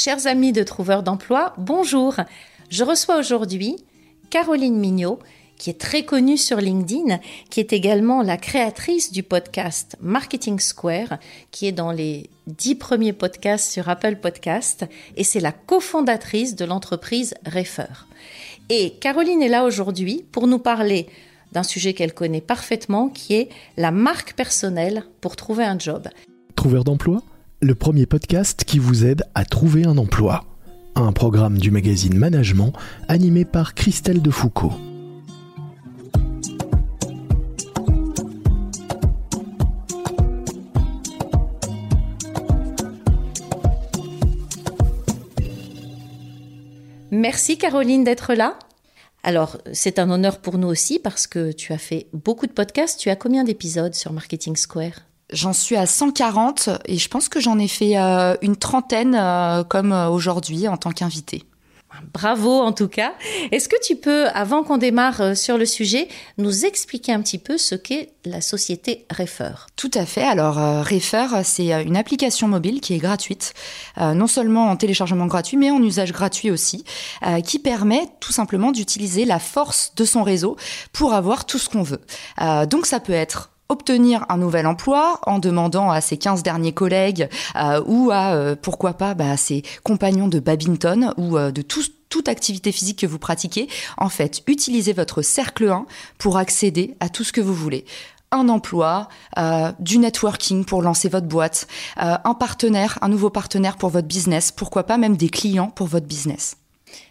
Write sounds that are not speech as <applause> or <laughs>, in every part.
Chers amis de Trouveurs d'emploi, bonjour. Je reçois aujourd'hui Caroline Mignot, qui est très connue sur LinkedIn, qui est également la créatrice du podcast Marketing Square, qui est dans les dix premiers podcasts sur Apple Podcast, et c'est la cofondatrice de l'entreprise Refer. Et Caroline est là aujourd'hui pour nous parler d'un sujet qu'elle connaît parfaitement, qui est la marque personnelle pour trouver un job. Trouveur d'emploi, le premier podcast qui vous aide à trouver un emploi. Un programme du magazine Management animé par Christelle Defoucault. Merci Caroline d'être là. Alors, c'est un honneur pour nous aussi parce que tu as fait beaucoup de podcasts. Tu as combien d'épisodes sur Marketing Square? J'en suis à 140 et je pense que j'en ai fait euh, une trentaine euh, comme euh, aujourd'hui en tant qu'invité. Bravo en tout cas. Est-ce que tu peux, avant qu'on démarre sur le sujet, nous expliquer un petit peu ce qu'est la société Refer? Tout à fait. Alors Refer, c'est une application mobile qui est gratuite, non seulement en téléchargement gratuit, mais en usage gratuit aussi, qui permet tout simplement d'utiliser la force de son réseau pour avoir tout ce qu'on veut. donc ça peut être obtenir un nouvel emploi en demandant à ses 15 derniers collègues euh, ou à, euh, pourquoi pas, bah, ses compagnons de badminton ou euh, de toute activité physique que vous pratiquez. En fait, utilisez votre cercle 1 pour accéder à tout ce que vous voulez un emploi, du networking pour lancer votre boîte, un partenaire, un nouveau partenaire pour votre business, pourquoi pas même des clients pour votre business.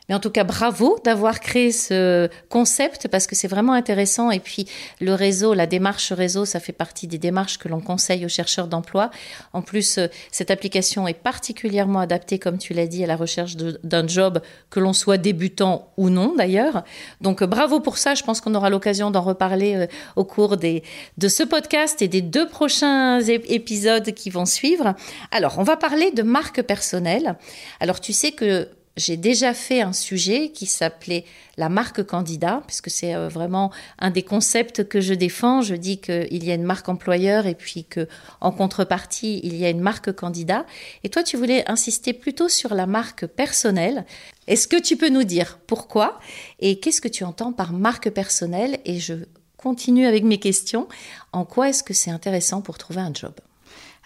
Mais en tout cas, bravo d'avoir créé ce concept parce que c'est vraiment intéressant. Et puis, le réseau, la démarche réseau, ça fait partie des démarches que l'on conseille aux chercheurs d'emploi. En plus, euh, cette application est particulièrement adaptée, comme tu l'as dit, à la recherche d'un job, que l'on soit débutant ou non d'ailleurs. Donc, euh, bravo pour ça. Je pense qu'on aura l'occasion d'en reparler euh, au cours de ce podcast et des deux prochains épisodes qui vont suivre. Alors, on va parler de marque personnelle. Alors, tu sais que j'ai déjà fait un sujet qui s'appelait la marque candidat, puisque c'est euh, vraiment un des concepts que je défends. Je dis qu'il y a une marque employeur et puis que en contrepartie, il y a une marque candidat. Et toi, tu voulais insister plutôt sur la marque personnelle. Est-ce que tu peux nous dire pourquoi et qu'est-ce que tu entends par marque personnelle? Et je continue avec mes questions. En quoi est-ce que c'est intéressant pour trouver un job?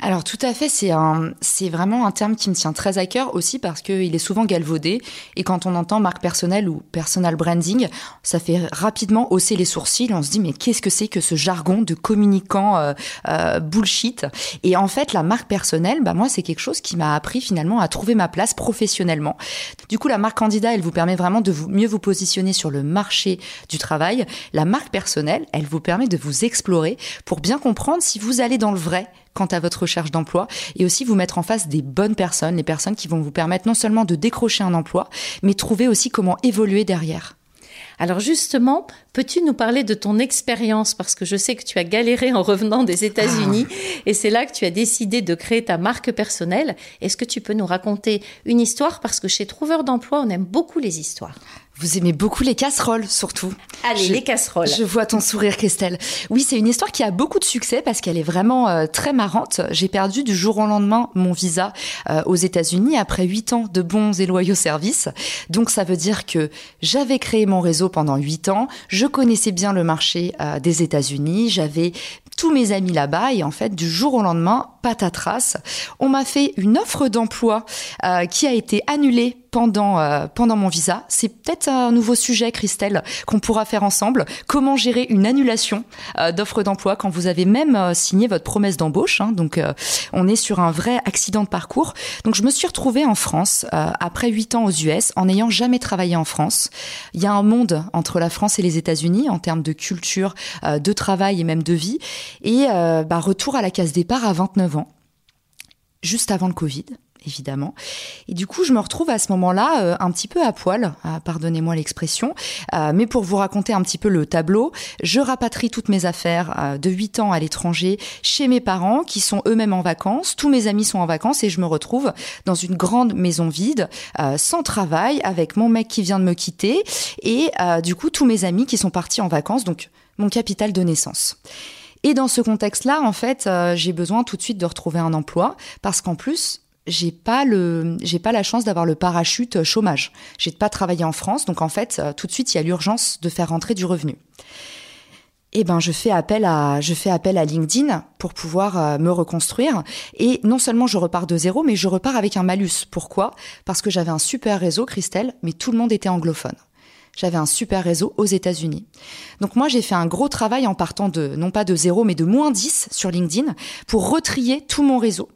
Alors tout à fait, c'est un, c'est vraiment un terme qui me tient très à cœur aussi parce qu'il est souvent galvaudé et quand on entend marque personnelle ou personal branding, ça fait rapidement hausser les sourcils. On se dit mais qu'est-ce que c'est que ce jargon de communicant euh, euh, bullshit? Et en fait, la marque personnelle, bah moi c'est quelque chose qui m'a appris finalement à trouver ma place professionnellement. Du coup, la marque candidat, elle vous permet vraiment de vous, mieux vous positionner sur le marché du travail. La marque personnelle, elle vous permet de vous explorer pour bien comprendre si vous allez dans le vrai quant à votre recherche d'emploi et aussi vous mettre en face des bonnes personnes, les personnes qui vont vous permettre non seulement de décrocher un emploi, mais trouver aussi comment évoluer derrière. Alors justement, peux-tu nous parler de ton expérience? Parce que je sais que tu as galéré en revenant des États-Unis ah. et c'est là que tu as décidé de créer ta marque personnelle. Est-ce que tu peux nous raconter une histoire? Parce que chez Trouveur d'emploi, on aime beaucoup les histoires. Vous aimez beaucoup les casseroles, surtout. Allez, les casseroles. Je vois ton sourire, Christelle. Oui, c'est une histoire qui a beaucoup de succès parce qu'elle est vraiment euh, très marrante. J'ai perdu du jour au lendemain mon visa euh, aux États-Unis après huit ans de bons et loyaux services. Donc, ça veut dire que j'avais créé mon réseau pendant huit ans. Je connaissais bien le marché euh, des États-Unis. J'avais tous mes amis là-bas et en fait du jour au lendemain patatras on m'a fait une offre d'emploi qui a été annulée pendant euh, pendant mon visa. C'est peut-être un nouveau sujet, Christelle, qu'on pourra faire ensemble. Comment gérer une annulation euh, d'offre d'emploi quand vous avez même euh, signé votre promesse d'embauche. Hein. donc, on est sur un vrai accident de parcours. Donc, je me suis retrouvée en France après huit ans aux US, en n'ayant jamais travaillé en France. Il y a un monde entre la France et les États-Unis en termes de culture, de travail et même de vie. Et bah, retour à la case départ à 29 ans, juste avant le Covid. Évidemment. Et du coup, je me retrouve à ce moment-là euh, un petit peu à poil, euh, pardonnez-moi l'expression, euh, mais pour vous raconter un petit peu le tableau, je rapatrie toutes mes affaires de 8 ans à l'étranger chez mes parents qui sont eux-mêmes en vacances, tous mes amis sont en vacances et je me retrouve dans une grande maison vide, sans travail, avec mon mec qui vient de me quitter et du coup tous mes amis qui sont partis en vacances, donc mon capital de naissance. Et dans ce contexte-là, en fait, j'ai besoin tout de suite de retrouver un emploi parce qu'en plus, j'ai pas le j'ai pas la chance d'avoir le parachute euh, chômage. J'ai pas travaillé en France, donc en fait euh, tout de suite il y a l'urgence de faire rentrer du revenu. Eh ben je fais appel à je fais appel à LinkedIn pour pouvoir euh, me reconstruire et non seulement je repars de zéro mais je repars avec un malus. Pourquoi? Parce que j'avais un super réseau Christelle, mais tout le monde était anglophone. J'avais un super réseau aux États-Unis. Donc moi, j'ai fait un gros travail en partant de, non pas de zéro, mais de moins 10 sur LinkedIn pour retrier tout mon réseau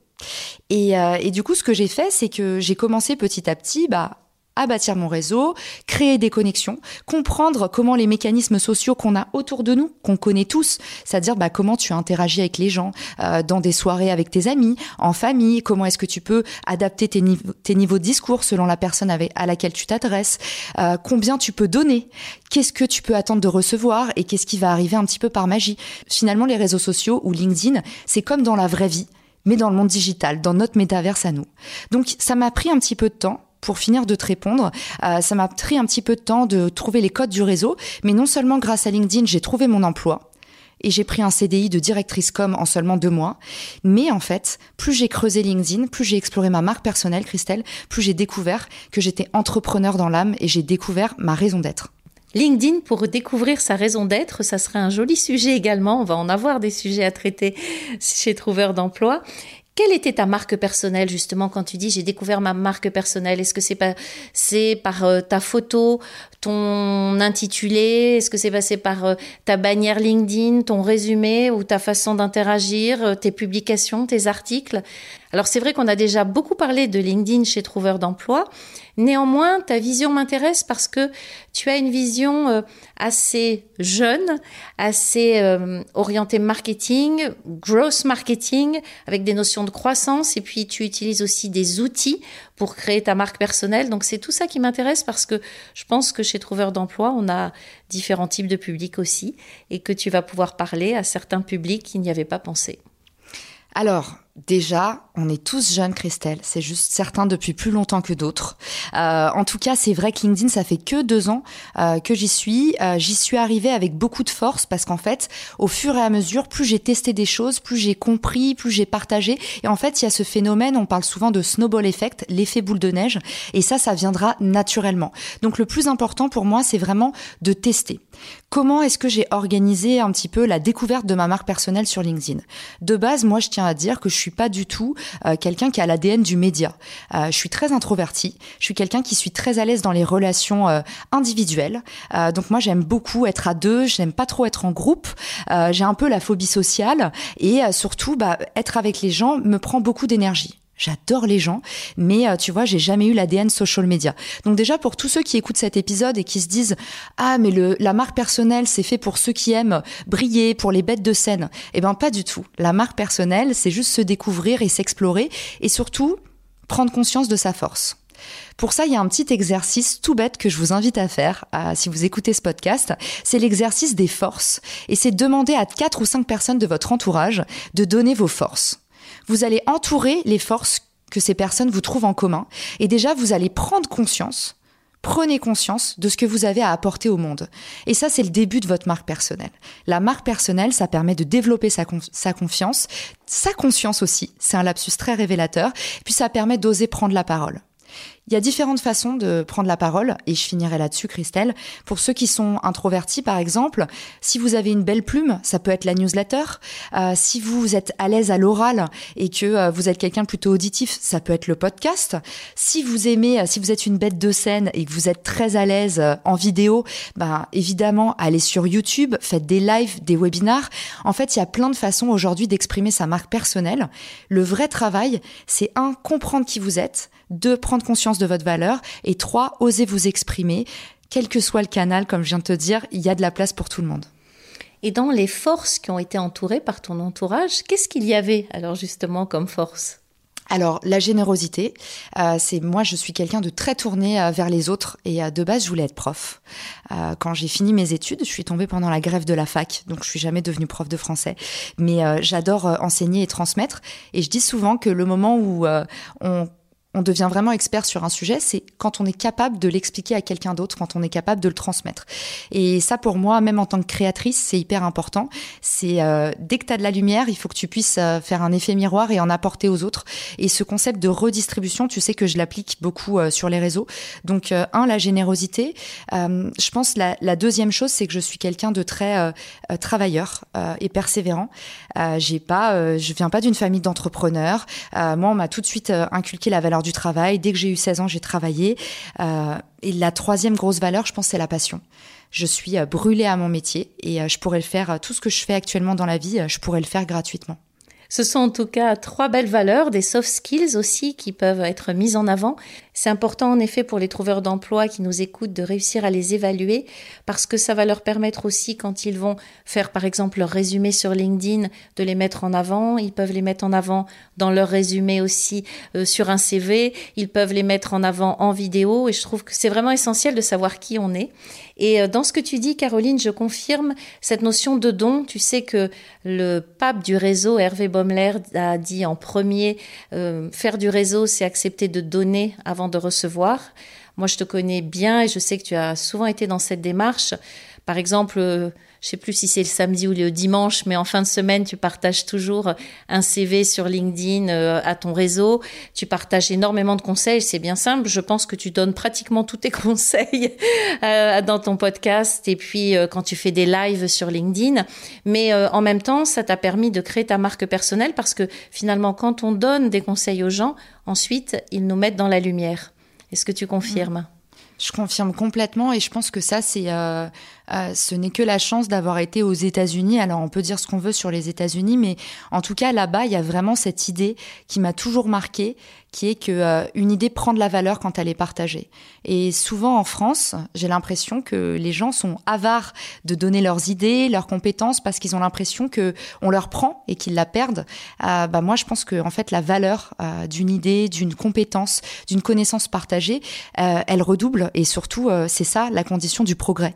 euh, et, du coup, ce que j'ai fait, c'est que j'ai commencé petit à petit bah, à bâtir mon réseau, créer des connexions, comprendre comment les mécanismes sociaux qu'on a autour de nous, qu'on connaît tous, c'est-à-dire bah, comment tu interagis avec les gens, euh, dans des soirées avec tes amis, en famille, comment est-ce que tu peux adapter tes, niveaux, de discours selon la personne à laquelle tu t'adresses, euh, combien tu peux donner, qu'est-ce que tu peux attendre de recevoir et qu'est-ce qui va arriver un petit peu par magie. Finalement, les réseaux sociaux ou LinkedIn, c'est comme dans la vraie vie mais dans le monde digital, dans notre métaverse à nous. Donc ça m'a pris un petit peu de temps pour finir de te répondre. Euh, ça m'a pris un petit peu de temps de trouver les codes du réseau, mais non seulement grâce à LinkedIn, j'ai trouvé mon emploi. Et j'ai pris un CDI de directrice com en seulement deux mois. Mais en fait, plus j'ai creusé LinkedIn, plus j'ai exploré ma marque personnelle, Christelle, plus j'ai découvert que j'étais entrepreneur dans l'âme et j'ai découvert ma raison d'être. LinkedIn pour découvrir sa raison d'être, ça serait un joli sujet également. On va en avoir des sujets à traiter chez Trouveur d'emploi. Quelle était ta marque personnelle justement quand tu dis j'ai découvert ma marque personnelle? Est-ce que c'est pas c'est par euh, ta photo, ton intitulé? Est-ce que c'est passé par euh, ta bannière LinkedIn, ton résumé ou ta façon d'interagir, euh, tes publications, tes articles? Alors c'est vrai qu'on a déjà beaucoup parlé de LinkedIn chez Trouveur d'emploi. Néanmoins, ta vision m'intéresse parce que tu as une vision euh, assez jeune, assez euh, orientée marketing, growth marketing, avec des notions de croissance, et puis tu utilises aussi des outils pour créer ta marque personnelle. Donc c'est tout ça qui m'intéresse parce que je pense que chez Trouveur d'emploi, on a différents types de publics aussi, et que tu vas pouvoir parler à certains publics qui n'y avaient pas pensé. Alors, déjà, on est tous jeunes, Christelle. C'est juste certains depuis plus longtemps que d'autres. Euh, en tout cas, c'est vrai que LinkedIn, ça fait que deux ans euh, que j'y suis. Euh, j'y suis arrivée avec beaucoup de force parce qu'en fait, au fur et à mesure, plus j'ai testé des choses, plus j'ai compris, plus j'ai partagé. Et en fait, il y a ce phénomène, on parle souvent de snowball effect, l'effet boule de neige. Et ça, ça viendra naturellement. Donc le plus important pour moi, c'est vraiment de tester. Comment est-ce que j'ai organisé un petit peu la découverte de ma marque personnelle sur LinkedIn? De base, moi, je tiens à dire que je suis pas du tout euh, quelqu'un qui a l'ADN du média. Euh, je suis très introvertie. Je suis quelqu'un qui suis très à l'aise dans les relations euh, individuelles. donc moi, j'aime beaucoup être à deux. J'aime pas trop être en groupe. j'ai un peu la phobie sociale et surtout, bah, être avec les gens me prend beaucoup d'énergie. J'adore les gens, mais tu vois, j'ai jamais eu l'ADN social media. Donc déjà pour tous ceux qui écoutent cet épisode et qui se disent ah mais le la marque personnelle c'est fait pour ceux qui aiment briller, pour les bêtes de scène. Eh ben pas du tout. La marque personnelle c'est juste se découvrir et s'explorer et surtout prendre conscience de sa force. Pour ça, il y a un petit exercice tout bête que je vous invite à faire si vous écoutez ce podcast. C'est l'exercice des forces. Et c'est demander à quatre ou cinq personnes de votre entourage de donner vos forces vous allez entourer les forces que ces personnes vous trouvent en commun. Et déjà, vous allez prendre conscience, prenez conscience de ce que vous avez à apporter au monde. Et ça, c'est le début de votre marque personnelle. La marque personnelle, ça permet de développer sa, confiance, sa conscience aussi. C'est un lapsus très révélateur. Puis ça permet d'oser prendre la parole. Il y a différentes façons de prendre la parole, et je finirai là-dessus, Christelle. Pour ceux qui sont introvertis, par exemple, si vous avez une belle plume, ça peut être la newsletter. Euh, si vous êtes à l'aise à l'oral et que euh, vous êtes quelqu'un plutôt auditif, ça peut être le podcast. Si vous aimez, euh, si vous êtes une bête de scène et que vous êtes très à l'aise en vidéo, ben évidemment, allez sur YouTube, faites des lives, des webinars. En fait, il y a plein de façons aujourd'hui d'exprimer sa marque personnelle. Le vrai travail, c'est un comprendre qui vous êtes, deux prendre conscience de votre valeur. Et trois, osez vous exprimer. Quel que soit le canal, comme je viens de te dire, il y a de la place pour tout le monde. Et dans les forces qui ont été entourées par ton entourage, qu'est-ce qu'il y avait alors justement comme force? Alors la générosité, euh, c'est moi je suis quelqu'un de très tourné euh, vers les autres et euh, de base je voulais être prof. quand j'ai fini mes études, je suis tombée pendant la grève de la fac, donc je suis jamais devenue prof de français. Mais j'adore enseigner et transmettre et je dis souvent que le moment où on on devient vraiment expert sur un sujet, c'est quand on est capable de l'expliquer à quelqu'un d'autre, quand on est capable de le transmettre. Et ça, pour moi, même en tant que créatrice, c'est hyper important. C'est euh, dès que tu as de la lumière, il faut que tu puisses euh, faire un effet miroir et en apporter aux autres. Et ce concept de redistribution, tu sais que je l'applique beaucoup euh, sur les réseaux. Donc, un, la générosité. je pense la, la deuxième chose, c'est que je suis quelqu'un de très travailleur et persévérant. J'ai pas, je viens pas d'une famille d'entrepreneurs. moi, on m'a tout de suite inculqué la valeur du travail. Dès que j'ai eu 16 ans, j'ai travaillé. Euh, et la troisième grosse valeur, je pense, c'est la passion. Je suis euh, brûlée à mon métier et euh, je pourrais le faire, tout ce que je fais actuellement dans la vie, je pourrais le faire gratuitement. Ce sont en tout cas trois belles valeurs, des soft skills aussi qui peuvent être mises en avant. C'est important en effet pour les trouveurs d'emploi qui nous écoutent de réussir à les évaluer parce que ça va leur permettre aussi quand ils vont faire par exemple leur résumé sur LinkedIn de les mettre en avant. Ils peuvent les mettre en avant dans leur résumé aussi euh, sur un CV. Ils peuvent les mettre en avant en vidéo et je trouve que c'est vraiment essentiel de savoir qui on est. Et euh, dans ce que tu dis, Caroline, je confirme cette notion de don. Tu sais que le pape du réseau, Hervé Baumler, a dit en premier, euh, faire du réseau, c'est accepter de donner avant de recevoir. Moi, je te connais bien et je sais que tu as souvent été dans cette démarche. Par exemple, euh, je sais plus si c'est le samedi ou le dimanche, mais en fin de semaine, tu partages toujours un CV sur LinkedIn euh, à ton réseau. Tu partages énormément de conseils. C'est bien simple. Je pense que tu donnes pratiquement tous tes <laughs> conseils euh, dans ton podcast et puis quand tu fais des lives sur LinkedIn. Mais en même temps, ça t'a permis de créer ta marque personnelle parce que finalement, quand on donne des conseils aux gens, ensuite, ils nous mettent dans la lumière. Est-ce que tu confirmes? Je confirme complètement et je pense que ça, c'est, euh, euh, ce n'est que la chance d'avoir été aux États-Unis. Alors, on peut dire ce qu'on veut sur les États-Unis, mais en tout cas, là-bas, il y a vraiment cette idée qui m'a toujours marqué, qui est que euh, une idée prend de la valeur quand elle est partagée. Et souvent en France, j'ai l'impression que les gens sont avares de donner leurs idées, leurs compétences, parce qu'ils ont l'impression que on leur prend et qu'ils la perdent. bah moi, je pense que en fait, la valeur d'une idée, d'une compétence, d'une connaissance partagée, elle redouble et surtout, euh, c'est ça la condition du progrès.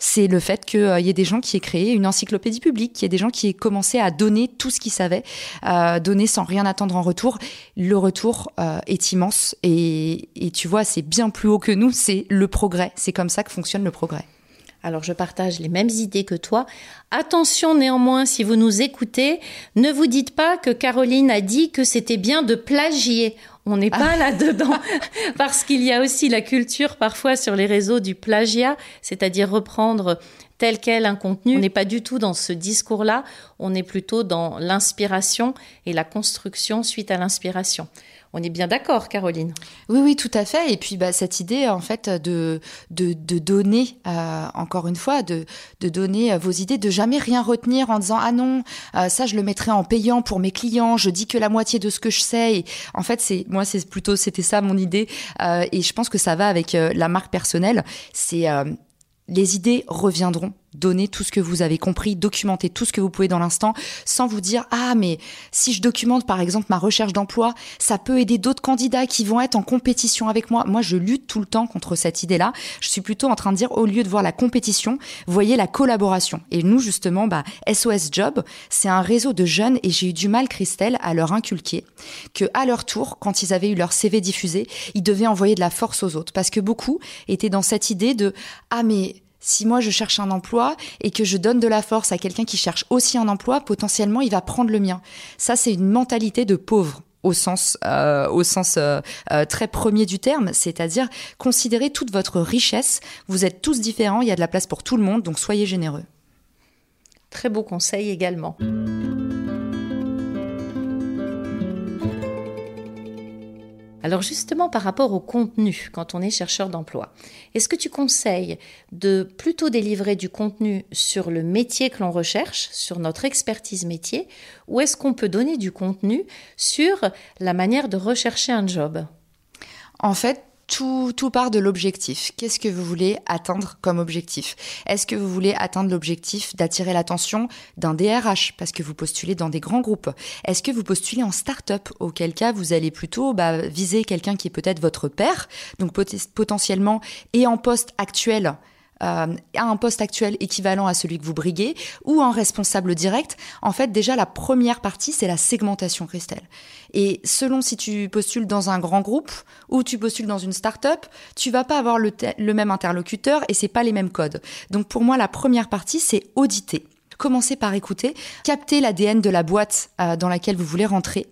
C'est le fait qu'il euh, y ait des gens qui aient créé une encyclopédie publique, qu'il y ait des gens qui aient commencé à donner tout ce qu'ils savaient, euh, donner sans rien attendre en retour. Le retour est immense et tu vois, c'est bien plus haut que nous, c'est le progrès. C'est comme ça que fonctionne le progrès. Alors je partage les mêmes idées que toi. Attention néanmoins, si vous nous écoutez, ne vous dites pas que Caroline a dit que c'était bien de plagier. On n'est pas là-dedans <laughs> parce qu'il y a aussi la culture parfois sur les réseaux du plagiat, c'est-à-dire reprendre tel quel un contenu. On n'est pas du tout dans ce discours-là, on est plutôt dans l'inspiration et la construction suite à l'inspiration. On est bien d'accord, Caroline. Oui, oui, tout à fait. Et puis, bah, cette idée, en fait, de, de, donner, euh, encore une fois, de, de donner euh, vos idées, de jamais rien retenir en disant ah non, euh, ça je le mettrai en payant pour mes clients. Je dis que la moitié de ce que je sais. En fait, c'est moi, c'est plutôt c'était ça mon idée. et je pense que ça va avec la marque personnelle. C'est les idées reviendront. Donnez tout ce que vous avez compris, documentez tout ce que vous pouvez dans l'instant, sans vous dire ah mais si je documente par exemple ma recherche d'emploi, ça peut aider d'autres candidats qui vont être en compétition avec moi. Moi, je lutte tout le temps contre cette idée-là. Je suis plutôt en train de dire au lieu de voir la compétition, voyez la collaboration. Et nous justement, bah SOS Job, c'est un réseau de jeunes et j'ai eu du mal, Christelle, à leur inculquer que à leur tour, quand ils avaient eu leur CV diffusé, ils devaient envoyer de la force aux autres parce que beaucoup étaient dans cette idée de ah mais si moi je cherche un emploi et que je donne de la force à quelqu'un qui cherche aussi un emploi, potentiellement il va prendre le mien. Ça, c'est une mentalité de pauvre au sens, euh, euh, euh, très premier du terme, c'est-à-dire considérez toute votre richesse. Vous êtes tous différents, il y a de la place pour tout le monde, donc soyez généreux. Très beau conseil également. Alors justement par rapport au contenu quand on est chercheur d'emploi, est-ce que tu conseilles de plutôt délivrer du contenu sur le métier que l'on recherche, sur notre expertise métier, ou est-ce qu'on peut donner du contenu sur la manière de rechercher un job? En fait, tout, part de l'objectif. Qu'est-ce que vous voulez atteindre comme objectif? Est-ce que vous voulez atteindre l'objectif d'attirer l'attention d'un DRH parce que vous postulez dans des grands groupes? Est-ce que vous postulez en start-up auquel cas vous allez plutôt bah, viser quelqu'un qui est peut-être votre père, donc potentiellement et en poste actuel à un poste actuel équivalent à celui que vous briguez ou en responsable direct, en fait déjà la première partie c'est la segmentation Christelle. Et selon si tu postules dans un grand groupe ou tu postules dans une start-up, tu vas pas avoir le, même interlocuteur et c'est pas les mêmes codes. Donc pour moi la première partie c'est auditer. Commencez par écouter, capter l'ADN de la boîte euh, dans laquelle vous voulez rentrer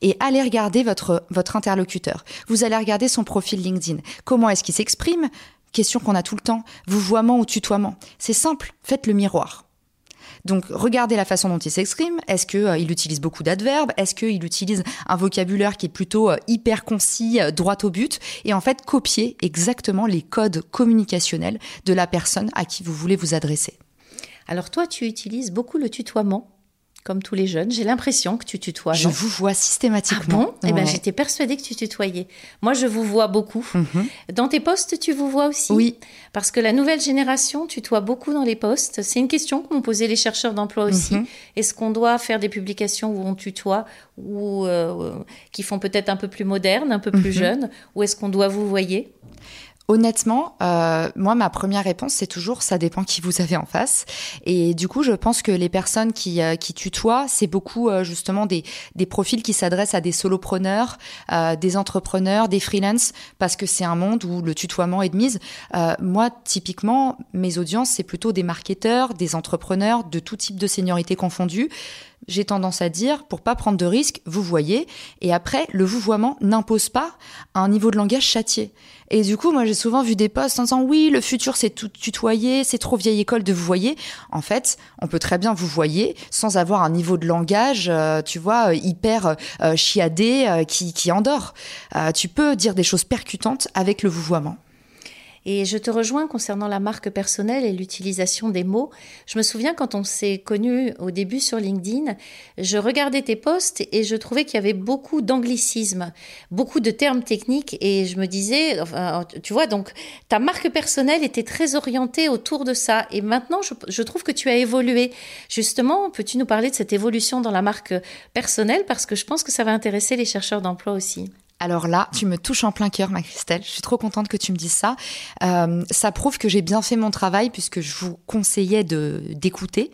et allez regarder votre, votre interlocuteur. Vous allez regarder son profil LinkedIn. Comment est-ce qu'il s'exprime? Question qu'on a tout le temps, vouvoiement ou tutoiement. C'est simple, faites le miroir. Donc regardez la façon dont il s'exprime. Est-ce qu'il euh, utilise beaucoup d'adverbes? Est-ce qu'il utilise un vocabulaire qui est plutôt euh, hyper concis, euh, droit au but? Et en fait, copiez exactement les codes communicationnels de la personne à qui vous voulez vous adresser. Alors toi, tu utilises beaucoup le tutoiement comme tous les jeunes. J'ai l'impression que tu tutoies. Je vous vois systématiquement. Ah bon Eh ben, j'étais persuadée que tu tutoyais. Moi, je vous vois beaucoup. Mhm. Dans tes postes, tu vous vois aussi Oui. Parce que la nouvelle génération tutoie beaucoup dans les postes. C'est une question que m'ont posé les chercheurs d'emploi aussi. Mhm. Est-ce qu'on doit faire des publications où on tutoie ou euh, qui font peut-être un peu plus modernes, un peu plus mhm. jeunes, ou est-ce qu'on doit vous voyer Honnêtement, euh, moi, ma première réponse, c'est toujours ça dépend qui vous avez en face. Et du coup, je pense que les personnes qui, euh, qui tutoient, c'est beaucoup euh, justement des, des profils qui s'adressent à des solopreneurs, euh, des entrepreneurs, des freelances, parce que c'est un monde où le tutoiement est de mise. Euh, moi, typiquement, mes audiences, c'est plutôt des marketeurs, des entrepreneurs de tout type de seniorité confondue j'ai tendance à dire, pour pas prendre de risques, vous voyez. Et après, le vouvoiement n'impose pas un niveau de langage châtié. Et du coup, moi, j'ai souvent vu des posts en disant oui, le futur, c'est tout tutoyer, c'est trop vieille école de vous voyez. En fait, on peut très bien vous voyez sans avoir un niveau de langage, euh, tu vois, euh, hyper euh, chiadé qui, qui endort. tu peux dire des choses percutantes avec le vouvoiement. Et je te rejoins concernant la marque personnelle et l'utilisation des mots. Je me souviens quand on s'est connus au début sur LinkedIn, je regardais tes posts et je trouvais qu'il y avait beaucoup d'anglicisme, beaucoup de termes techniques et je me disais, tu vois, donc ta marque personnelle était très orientée autour de ça. Et maintenant, je, je trouve que tu as évolué. Justement, peux-tu nous parler de cette évolution dans la marque personnelle? Parce que je pense que ça va intéresser les chercheurs d'emploi aussi. Alors là, tu me touches en plein cœur, ma Christelle. Je suis trop contente que tu me dises ça. Euh, ça prouve que j'ai bien fait mon travail puisque je vous conseillais de d'écouter.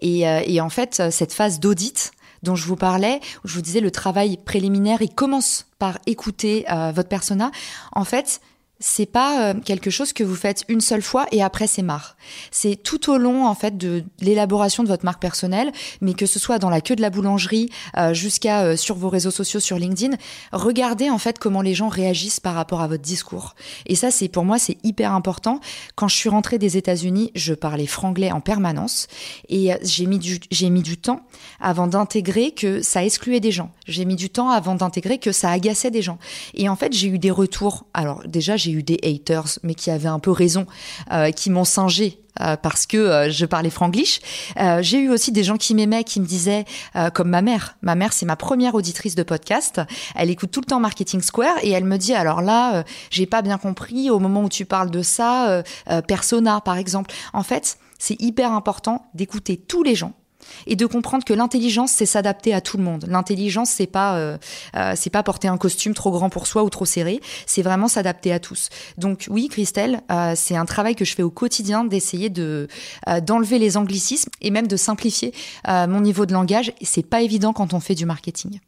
Et, euh, en fait, cette phase d'audit dont je vous parlais, où je vous disais le travail préliminaire, il commence par écouter euh, votre persona. En fait, c'est pas euh, quelque chose que vous faites une seule fois et après c'est marre. C'est tout au long en fait de l'élaboration de votre marque personnelle, mais que ce soit dans la queue de la boulangerie euh, jusqu'à euh, sur vos réseaux sociaux sur LinkedIn, regardez en fait comment les gens réagissent par rapport à votre discours. Et ça c'est pour moi c'est hyper important. Quand je suis rentrée des États-Unis, je parlais franglais en permanence et j'ai mis du j'ai mis du temps avant d'intégrer que ça excluait des gens. J'ai mis du temps avant d'intégrer que ça agaçait des gens. Et en fait, j'ai eu des retours. Alors déjà, j'ai eu des haters, mais qui avaient un peu raison, euh, qui m'ont singé euh, parce que euh, je parlais franglish. j'ai eu aussi des gens qui m'aimaient, qui me disaient, comme ma mère. Ma mère, c'est ma première auditrice de podcast. Elle écoute tout le temps Marketing Square et elle me dit, alors là, j'ai pas bien compris au moment où tu parles de ça, persona par exemple. En fait, c'est hyper important d'écouter tous les gens et de comprendre que l'intelligence c'est s'adapter à tout le monde. L'intelligence c'est pas euh, euh, c'est pas porter un costume trop grand pour soi ou trop serré, c'est vraiment s'adapter à tous. Donc oui, Christelle, euh, c'est un travail que je fais au quotidien d'essayer de d'enlever les anglicismes et même de simplifier mon niveau de langage. C'est pas évident quand on fait du marketing.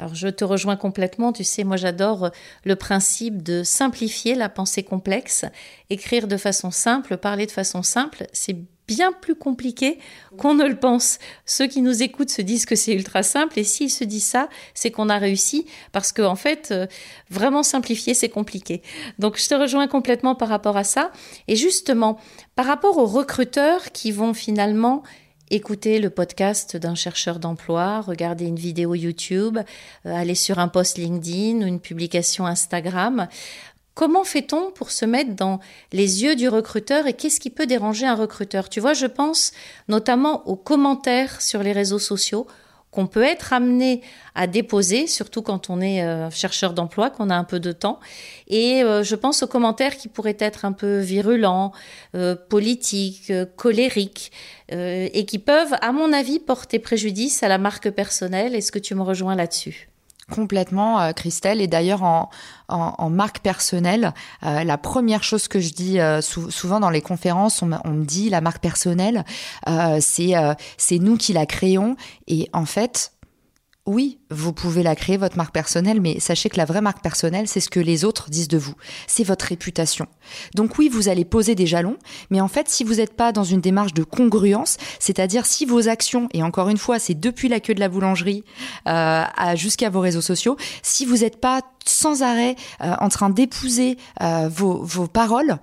Alors je te rejoins complètement, tu sais, moi j'adore le principe de simplifier la pensée complexe, écrire de façon simple, parler de façon simple, c'est bien plus compliqué qu'on ne le pense. Ceux qui nous écoutent se disent que c'est ultra simple et s'ils se disent ça, c'est qu'on a réussi parce qu'en en fait, euh, vraiment simplifier, c'est compliqué. Donc je te rejoins complètement par rapport à ça. Et justement, par rapport aux recruteurs qui vont finalement écouter le podcast d'un chercheur d'emploi, regarder une vidéo YouTube, euh, aller sur un post LinkedIn ou une publication Instagram. Comment fait-on pour se mettre dans les yeux du recruteur et qu'est-ce qui peut déranger un recruteur? Tu vois, je pense notamment aux commentaires sur les réseaux sociaux, qu'on peut être amené à déposer, surtout quand on est euh, chercheur d'emploi, qu'on a un peu de temps. Et euh, je pense aux commentaires qui pourraient être un peu virulents, euh, politiques, colériques, et qui peuvent, à mon avis, porter préjudice à la marque personnelle. Est-ce que tu me rejoins là-dessus? Complètement, Christelle. Et d'ailleurs, en, marque personnelle, la première chose que je dis souvent dans les conférences, on, on, me dit la marque personnelle, c'est c'est nous qui la créons. Et en fait, oui, vous pouvez la créer, votre marque personnelle, mais sachez que la vraie marque personnelle, c'est ce que les autres disent de vous. C'est votre réputation. Donc oui, vous allez poser des jalons, mais en fait, si vous n'êtes pas dans une démarche de congruence, c'est-à-dire si vos actions, et encore une fois, c'est depuis la queue de la boulangerie euh, jusqu'à vos réseaux sociaux, si vous n'êtes pas sans arrêt euh, en train d'épouser euh, vos, vos paroles,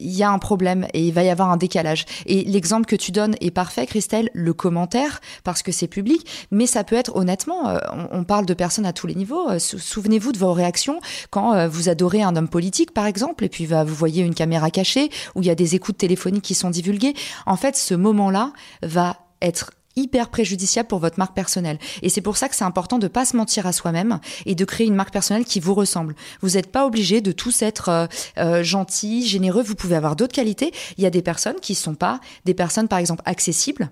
il y a un problème et il va y avoir un décalage. Et l'exemple que tu donnes est parfait, Christelle, le commentaire, parce que c'est public, mais ça peut être honnêtement, euh, on, parle de personnes à tous les niveaux. Euh, souvenez-vous de vos réactions quand euh, vous adorez un homme politique, par exemple, et puis vous voyez une caméra cachée, ou il y a des écoutes téléphoniques qui sont divulguées. En fait, ce moment-là va être hyper préjudiciable pour votre marque personnelle. Et c'est pour ça que c'est important de pas se mentir à soi-même et de créer une marque personnelle qui vous ressemble. Vous n'êtes pas obligé de tous être euh, euh, gentil, généreux. Vous pouvez avoir d'autres qualités. Il y a des personnes qui sont pas des personnes, par exemple, accessibles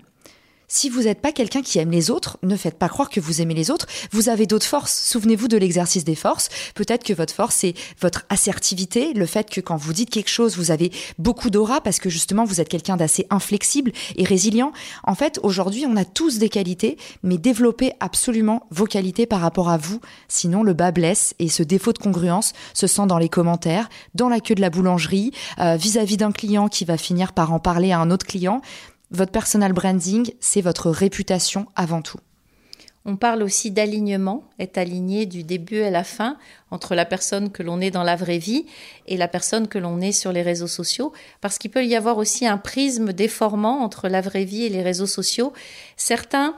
si vous n'êtes pas quelqu'un qui aime les autres, ne faites pas croire que vous aimez les autres. Vous avez d'autres forces. Souvenez-vous de l'exercice des forces. Peut-être que votre force, c'est votre assertivité, le fait que quand vous dites quelque chose, vous avez beaucoup d'aura parce que justement, vous êtes quelqu'un d'assez inflexible et résilient. En fait, aujourd'hui, on a tous des qualités, mais développez absolument vos qualités par rapport à vous. Sinon, le bas blesse et ce défaut de congruence se sent dans les commentaires, dans la queue de la boulangerie, euh, vis-à-vis d'un client qui va finir par en parler à un autre client. Votre personal branding, c'est votre réputation avant tout. On parle aussi d'alignement, être aligné du début à la fin entre la personne que l'on est dans la vraie vie et la personne que l'on est sur les réseaux sociaux, parce qu'il peut y avoir aussi un prisme déformant entre la vraie vie et les réseaux sociaux. Certains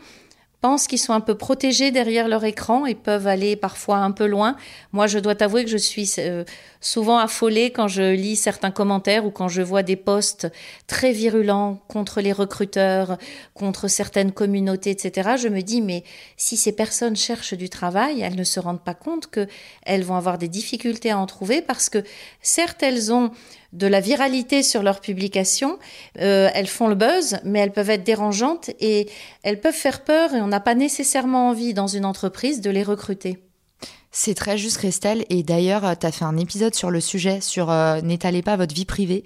pensent qu'ils sont un peu protégés derrière leur écran et peuvent aller parfois un peu loin. Moi, je dois t'avouer que je suis euh, souvent affolée quand je lis certains commentaires ou quand je vois des posts très virulents contre les recruteurs, contre certaines communautés, etc. Je me dis, mais si ces personnes cherchent du travail, elles ne se rendent pas compte qu'elles vont avoir des difficultés à en trouver parce que certes, elles ont de la viralité sur leurs publications. Euh, elles font le buzz, mais elles peuvent être dérangeantes et elles peuvent faire peur et on n'a pas nécessairement envie dans une entreprise de les recruter. C'est très juste, Christelle. Et d'ailleurs, tu as fait un épisode sur le sujet, sur euh, n'étalez pas votre vie privée.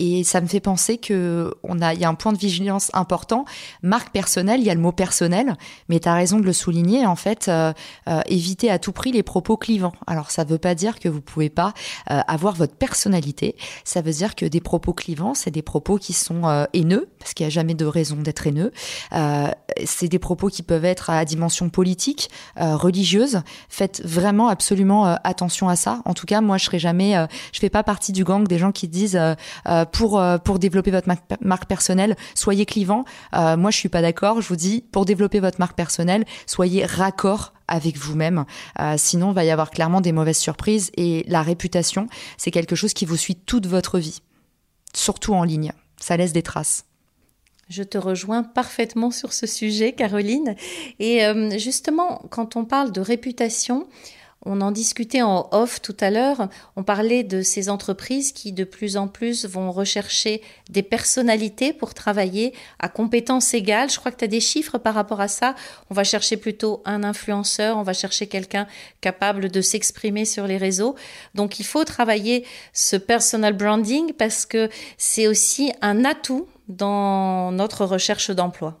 Et ça me fait penser que on a, il y a un point de vigilance important. Marque personnelle, il y a le mot personnel, mais tu as raison de le souligner. En fait, euh, euh, éviter à tout prix les propos clivants. Alors, ça veut pas dire que vous pouvez pas euh, avoir votre personnalité. Ça veut dire que des propos clivants, c'est des propos qui sont haineux, parce qu'il y a jamais de raison d'être haineux. C'est des propos qui peuvent être à dimension politique, religieuse. Faites vraiment absolument attention à ça. En tout cas, moi, je serai jamais, je fais pas partie du gang des gens qui disent pour, euh, pour développer votre marque personnelle, soyez clivant. Euh, moi, je suis pas d'accord. Je vous dis, pour développer votre marque personnelle, soyez raccord avec vous-même. Euh, sinon, il va y avoir clairement des mauvaises surprises. Et la réputation, c'est quelque chose qui vous suit toute votre vie, surtout en ligne. Ça laisse des traces. Je te rejoins parfaitement sur ce sujet, Caroline. Et justement, quand on parle de réputation, on en discutait en off tout à l'heure. On parlait de ces entreprises qui de plus en plus vont rechercher des personnalités pour travailler à compétences égales. Je crois que tu as des chiffres par rapport à ça. On va chercher plutôt un influenceur, on va chercher quelqu'un capable de s'exprimer sur les réseaux. Donc il faut travailler ce personal branding parce que c'est aussi un atout dans notre recherche d'emploi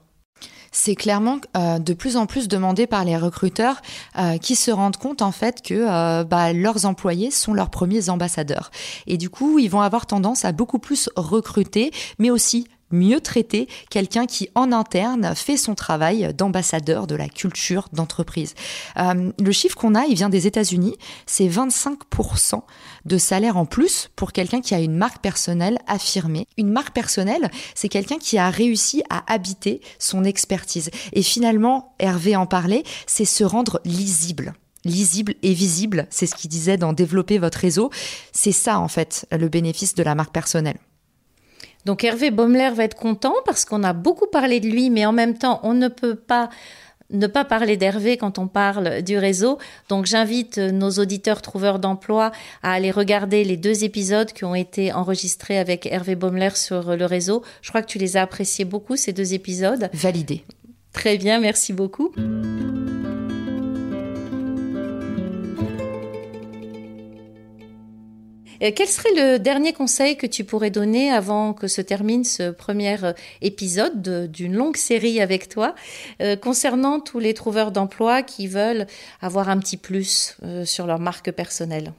c'est clairement euh, de plus en plus demandé par les recruteurs euh, qui se rendent compte en fait que euh, bah, leurs employés sont leurs premiers ambassadeurs. Et du coup, ils vont avoir tendance à beaucoup plus recruter, mais aussi mieux traiter quelqu'un qui en interne fait son travail d'ambassadeur de la culture d'entreprise. Euh, le chiffre qu'on a, il vient des États-Unis, c'est 25% de salaire en plus pour quelqu'un qui a une marque personnelle affirmée. Une marque personnelle, c'est quelqu'un qui a réussi à habiter son expertise. Et finalement, Hervé en parlait, c'est se rendre lisible lisible et visible, c'est ce qu'il disait dans développer votre réseau. C'est ça en fait le bénéfice de la marque personnelle. Donc Hervé Baumler va être content parce qu'on a beaucoup parlé de lui, mais en même temps, on ne peut pas ne pas parler d'Hervé quand on parle du réseau. Donc j'invite nos auditeurs trouveurs d'emploi à aller regarder les deux épisodes qui ont été enregistrés avec Hervé Baumler sur le réseau. Je crois que tu les as appréciés beaucoup, ces deux épisodes. Validé. Très bien, merci beaucoup. Quel serait le dernier conseil que tu pourrais donner avant que se termine ce premier euh, épisode d'une longue série avec toi euh, concernant tous les trouveurs d'emploi qui veulent avoir un petit plus sur leur marque personnelle?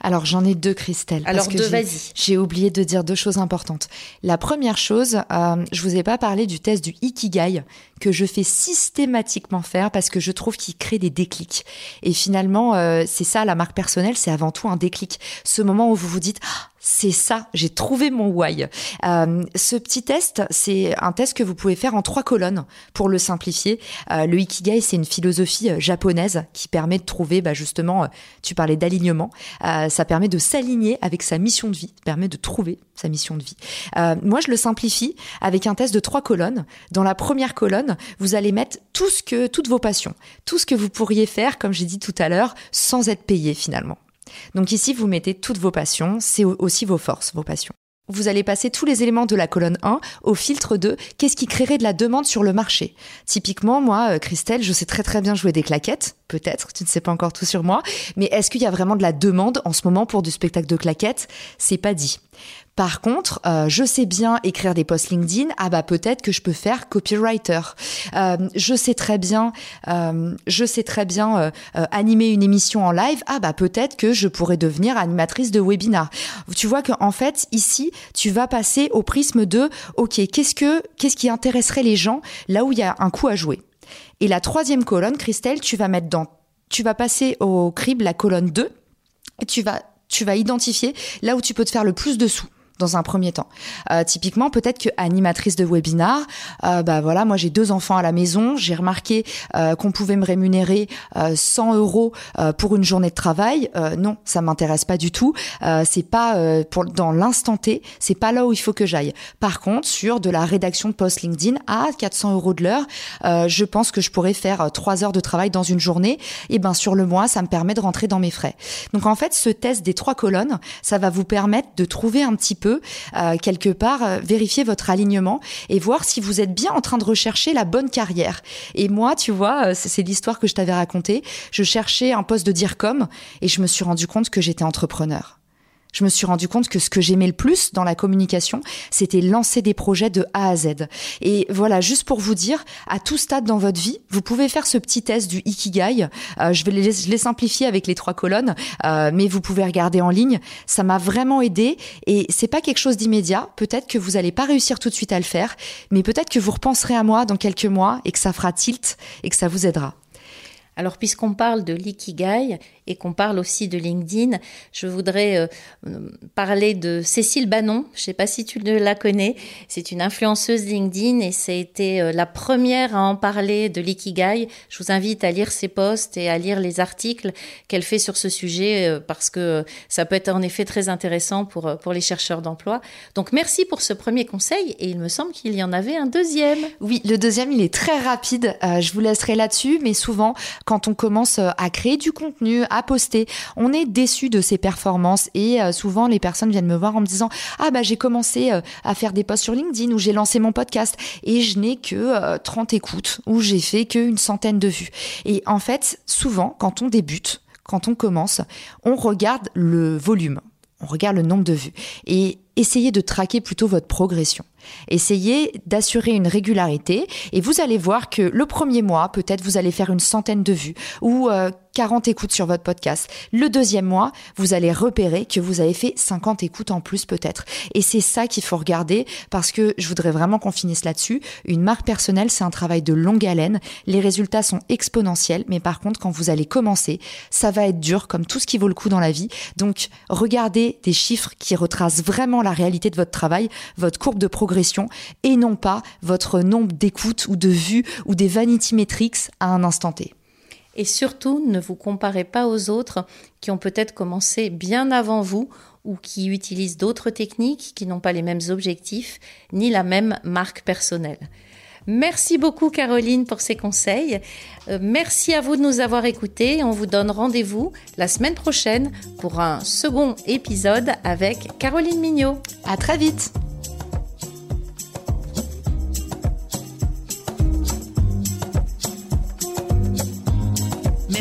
Alors j'en ai deux, Christelle. Alors deux, vas-y. J'ai oublié de dire deux choses importantes. La première chose, euh, je vous ai pas parlé du test du Ikigai que je fais systématiquement faire parce que je trouve qu'il crée des déclics. Et finalement, euh, c'est ça la marque personnelle, c'est avant tout un déclic. Ce moment où vous vous dites ah, c'est ça, j'ai trouvé mon why. Euh, ce petit test, c'est un test que vous pouvez faire en trois colonnes pour le simplifier. Euh, le Ikigai, c'est une philosophie euh, japonaise qui permet de trouver, bah, justement, tu parlais d'alignement, ça permet de s'aligner avec sa mission de vie, permet de trouver sa mission de vie. moi, je le simplifie avec un test de trois colonnes. Dans la première colonne, vous allez mettre tout ce que, toutes vos passions, tout ce que vous pourriez faire, comme j'ai dit tout à l'heure, sans être payé finalement. Donc ici, vous mettez toutes vos passions, c'est aussi vos forces, vos passions. Vous allez passer tous les éléments de la colonne 1 au filtre 2, qu'est-ce qui créerait de la demande sur le marché? Typiquement, moi, euh, Christelle, je sais très très bien jouer des claquettes, peut-être, tu ne sais pas encore tout sur moi, mais est-ce qu'il y a vraiment de la demande en ce moment pour du spectacle de claquettes? C'est pas dit. Par contre, euh, je sais bien écrire des posts LinkedIn. Ah bah peut-être que je peux faire copywriter. Euh, je sais très bien, euh, je sais très bien animer une émission en live. Ah bah peut-être que je pourrais devenir animatrice de webinar. Tu vois qu'en fait ici, tu vas passer au prisme de ok, qu'est-ce que qu'est-ce qui intéresserait les gens là où il y a un coup à jouer? Et la troisième colonne, Christelle, tu vas mettre dans, tu vas passer au crible la colonne 2 et tu vas tu vas identifier là où tu peux te faire le plus de sous dans un premier temps. Euh, typiquement, peut-être que animatrice de webinar, euh, bah voilà, moi j'ai deux enfants à la maison, j'ai remarqué euh, qu'on pouvait me rémunérer 100 euros pour une journée de travail. non, ça m'intéresse pas du tout. c'est pas pour dans l'instant T, c'est pas là où il faut que j'aille. Par contre, sur de la rédaction de post LinkedIn à 400 euros de l'heure, je pense que je pourrais faire trois heures de travail dans une journée. Et ben sur le mois, ça me permet de rentrer dans mes frais. Donc en fait, ce test des trois colonnes, ça va vous permettre de trouver un petit peu euh, quelque part euh, vérifier votre alignement et voir si vous êtes bien en train de rechercher la bonne carrière. Et moi, tu vois, euh, c'est l'histoire que je t'avais racontée. Je cherchais un poste de dire comme et je me suis rendu compte que j'étais entrepreneur je me suis rendu compte que ce que j'aimais le plus dans la communication, c'était lancer des projets de A à Z. Et voilà, juste pour vous dire, à tout stade dans votre vie, vous pouvez faire ce petit test du Ikigai. Euh, je vais les, simplifier avec les trois colonnes, euh, mais vous pouvez regarder en ligne. Ça m'a vraiment aidé et c'est pas quelque chose d'immédiat. Peut-être que vous allez pas réussir tout de suite à le faire, mais peut-être que vous repenserez à moi dans quelques mois et que ça fera tilt et que ça vous aidera. Alors puisqu'on parle de l'ikigai et qu'on parle aussi de LinkedIn, je voudrais euh, parler de Cécile Bannon. Je ne sais pas si tu la connais. C'est une influenceuse LinkedIn et c'est été euh, la première à en parler de l'ikigai. Je vous invite à lire ses posts et à lire les articles qu'elle fait sur ce sujet euh, parce que ça peut être en effet très intéressant pour, pour les chercheurs d'emploi. Donc merci pour ce premier conseil et il me semble qu'il y en avait un deuxième. Oui, le deuxième, il est très rapide. je vous laisserai là-dessus, mais souvent, quand on commence à créer du contenu, à poster. On est déçu de ses performances et euh, souvent les personnes viennent me voir en me disant ah bah j'ai commencé euh, à faire des posts sur LinkedIn ou j'ai lancé mon podcast et je n'ai que 30 euh, écoutes ou j'ai fait qu'une centaine de vues. Et en fait, souvent quand on débute, quand on commence, on regarde le volume, on regarde le nombre de vues et essayez de traquer plutôt votre progression. Essayez d'assurer une régularité et vous allez voir que le premier mois, peut-être vous allez faire une centaine de vues ou 40 euh, écoutes sur votre podcast. Le deuxième mois, vous allez repérer que vous avez fait 50 écoutes en plus peut-être. Et c'est ça qu'il faut regarder parce que je voudrais vraiment qu'on finisse là-dessus. Une marque personnelle, c'est un travail de longue haleine. Les résultats sont exponentiels, mais par contre, quand vous allez commencer, ça va être dur comme tout ce qui vaut le coup dans la vie. Donc, regardez des chiffres qui retracent vraiment la réalité de votre travail, votre courbe de progression et non pas votre nombre d'écoutes ou de vues ou des vanity metrics à un instant T. Et surtout, ne vous comparez pas aux autres qui ont peut-être commencé bien avant vous ou qui utilisent d'autres techniques qui n'ont pas les mêmes objectifs ni la même marque personnelle. Merci beaucoup Caroline pour ces conseils. Euh, merci à vous de nous avoir écoutés. On vous donne rendez-vous la semaine prochaine pour un second épisode avec Caroline Mignot. À très vite.